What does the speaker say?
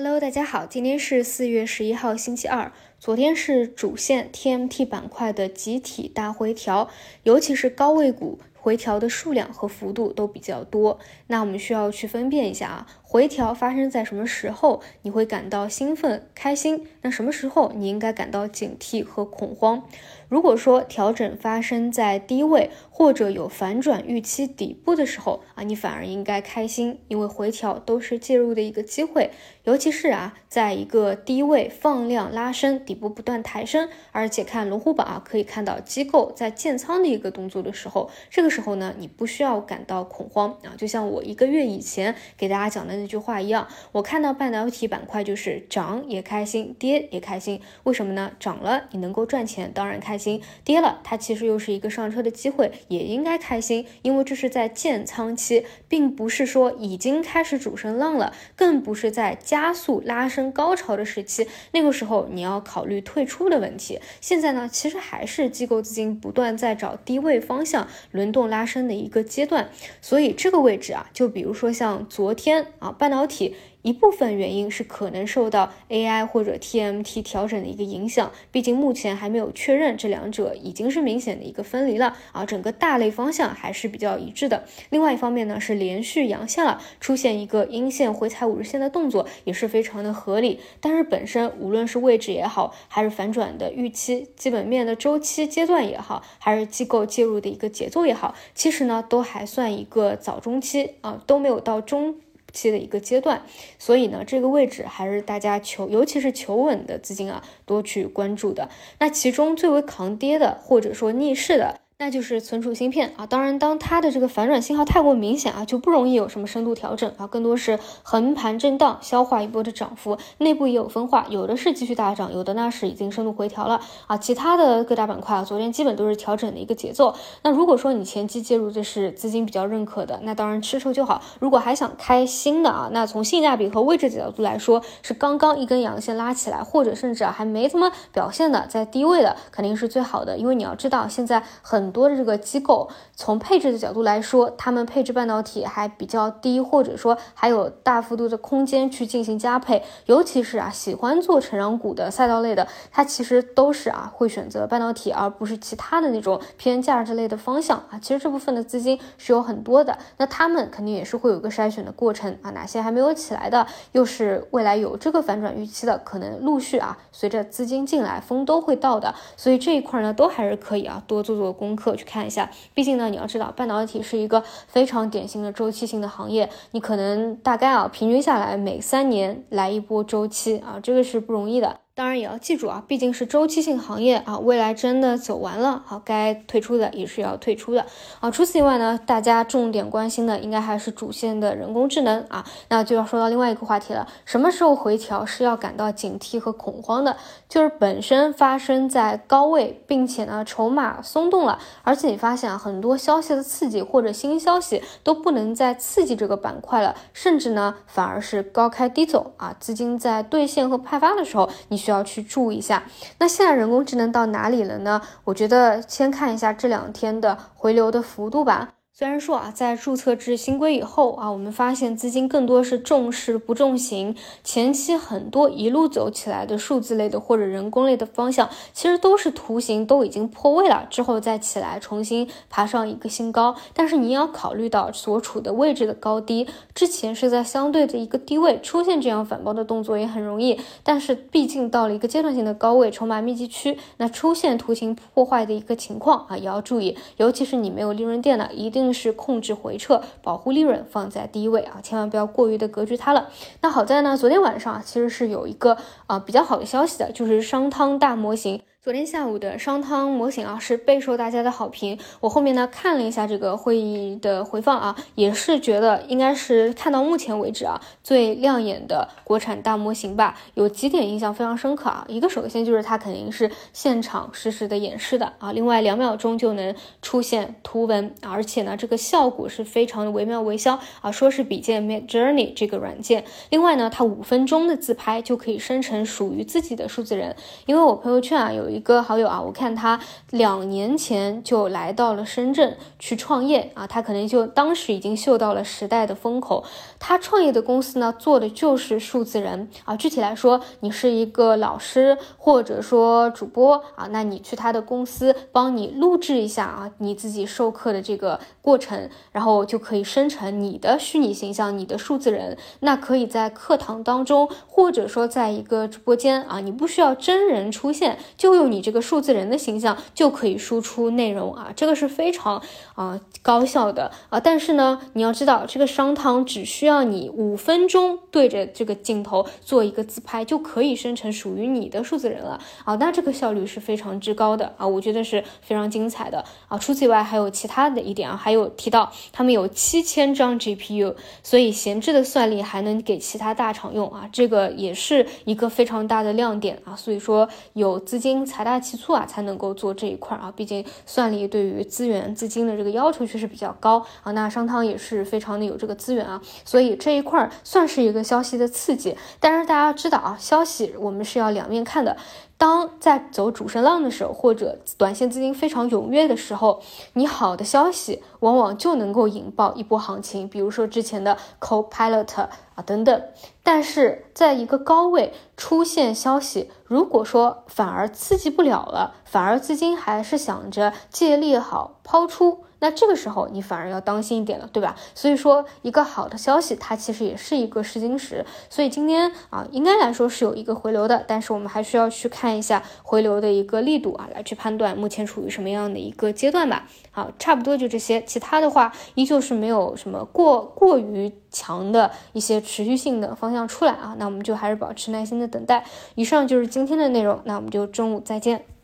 Hello，大家好，今天是四月十一号，星期二。昨天是主线 TMT 板块的集体大回调，尤其是高位股回调的数量和幅度都比较多。那我们需要去分辨一下啊，回调发生在什么时候，你会感到兴奋开心？那什么时候你应该感到警惕和恐慌？如果说调整发生在低位或者有反转预期底部的时候啊，你反而应该开心，因为回调都是介入的一个机会。尤其是啊，在一个低位放量拉升，底部不断抬升，而且看龙虎榜啊，可以看到机构在建仓的一个动作的时候，这个时候呢，你不需要感到恐慌啊。就像我一个月以前给大家讲的那句话一样，我看到半导体板块就是涨也开心，跌也开心。为什么呢？涨了你能够赚钱，当然开。心跌了，它其实又是一个上车的机会，也应该开心，因为这是在建仓期，并不是说已经开始主升浪了，更不是在加速拉升高潮的时期，那个时候你要考虑退出的问题。现在呢，其实还是机构资金不断在找低位方向轮动动拉升的一个阶段，所以这个位置啊，就比如说像昨天啊，半导体。一部分原因是可能受到 AI 或者 TMT 调整的一个影响，毕竟目前还没有确认这两者已经是明显的一个分离了啊，整个大类方向还是比较一致的。另外一方面呢，是连续阳线了，出现一个阴线回踩五日线的动作也是非常的合理。但是本身无论是位置也好，还是反转的预期、基本面的周期阶段也好，还是机构介入的一个节奏也好，其实呢都还算一个早中期啊，都没有到中。期的一个阶段，所以呢，这个位置还是大家求，尤其是求稳的资金啊，多去关注的。那其中最为抗跌的，或者说逆势的。那就是存储芯片啊，当然，当它的这个反转信号太过明显啊，就不容易有什么深度调整啊，更多是横盘震荡，消化一波的涨幅。内部也有分化，有的是继续大涨，有的呢是已经深度回调了啊。其他的各大板块啊，昨天基本都是调整的一个节奏。那如果说你前期介入的是资金比较认可的，那当然吃筹就好。如果还想开新的啊，那从性价比和位置角度来说，是刚刚一根阳线拉起来，或者甚至啊还没怎么表现的，在低位的肯定是最好的，因为你要知道现在很。很多的这个机构从配置的角度来说，他们配置半导体还比较低，或者说还有大幅度的空间去进行加配。尤其是啊，喜欢做成长股的赛道类的，它其实都是啊会选择半导体，而不是其他的那种偏价值类的方向啊。其实这部分的资金是有很多的，那他们肯定也是会有个筛选的过程啊。哪些还没有起来的，又是未来有这个反转预期的，可能陆续啊随着资金进来，风都会到的。所以这一块呢，都还是可以啊多做做功。课去看一下，毕竟呢，你要知道，半导体是一个非常典型的周期性的行业，你可能大概啊，平均下来每三年来一波周期啊，这个是不容易的。当然也要记住啊，毕竟是周期性行业啊，未来真的走完了，好该退出的也是要退出的啊。除此以外呢，大家重点关心的应该还是主线的人工智能啊，那就要说到另外一个话题了。什么时候回调是要感到警惕和恐慌的？就是本身发生在高位，并且呢筹码松动了，而且你发现啊很多消息的刺激或者新消息都不能再刺激这个板块了，甚至呢反而是高开低走啊，资金在兑现和派发的时候，你。需要去注意一下，那现在人工智能到哪里了呢？我觉得先看一下这两天的回流的幅度吧。虽然说啊，在注册制新规以后啊，我们发现资金更多是重视不重型。前期很多一路走起来的数字类的或者人工类的方向，其实都是图形都已经破位了，之后再起来重新爬上一个新高。但是你要考虑到所处的位置的高低，之前是在相对的一个低位出现这样反包的动作也很容易。但是毕竟到了一个阶段性的高位筹码密集区，那出现图形破坏的一个情况啊，也要注意。尤其是你没有利润垫的，一定。是控制回撤，保护利润放在第一位啊，千万不要过于的格局它了。那好在呢，昨天晚上啊，其实是有一个啊比较好的消息的，就是商汤大模型。昨天下午的商汤模型啊，是备受大家的好评。我后面呢看了一下这个会议的回放啊，也是觉得应该是看到目前为止啊最亮眼的国产大模型吧。有几点印象非常深刻啊，一个首先就是它肯定是现场实时的演示的啊，另外两秒钟就能出现图文，而且呢这个效果是非常的惟妙惟肖啊，说是比肩 Mid Journey 这个软件。另外呢，它五分钟的自拍就可以生成属于自己的数字人，因为我朋友圈啊有。有一个好友啊，我看他两年前就来到了深圳去创业啊，他可能就当时已经嗅到了时代的风口。他创业的公司呢，做的就是数字人啊。具体来说，你是一个老师或者说主播啊，那你去他的公司帮你录制一下啊，你自己授课的这个过程，然后就可以生成你的虚拟形象，你的数字人。那可以在课堂当中，或者说在一个直播间啊，你不需要真人出现，就用你这个数字人的形象就可以输出内容啊，这个是非常啊高效的啊。但是呢，你要知道这个商汤只需要你五分钟对着这个镜头做一个自拍，就可以生成属于你的数字人了啊。那这个效率是非常之高的啊，我觉得是非常精彩的啊。除此以外，还有其他的一点啊，还有提到他们有七千张 GPU，所以闲置的算力还能给其他大厂用啊，这个也是一个非常大的亮点啊。所以说有资金财大气粗啊，才能够做这一块啊。毕竟算力对于资源资金的这个要求确实比较高啊。那商汤也是非常的有这个资源啊，所以这一块算是一个消息的刺激。但是大家知道啊，消息我们是要两面看的。当在走主升浪的时候，或者短线资金非常踊跃的时候，你好的消息往往就能够引爆一波行情，比如说之前的 Copilot 啊等等。但是在一个高位出现消息，如果说反而刺激不了了，反而资金还是想着借利好抛出。那这个时候你反而要当心一点了，对吧？所以说一个好的消息，它其实也是一个试金石。所以今天啊，应该来说是有一个回流的，但是我们还需要去看一下回流的一个力度啊，来去判断目前处于什么样的一个阶段吧。好，差不多就这些，其他的话依旧是没有什么过过于强的一些持续性的方向出来啊。那我们就还是保持耐心的等待。以上就是今天的内容，那我们就中午再见。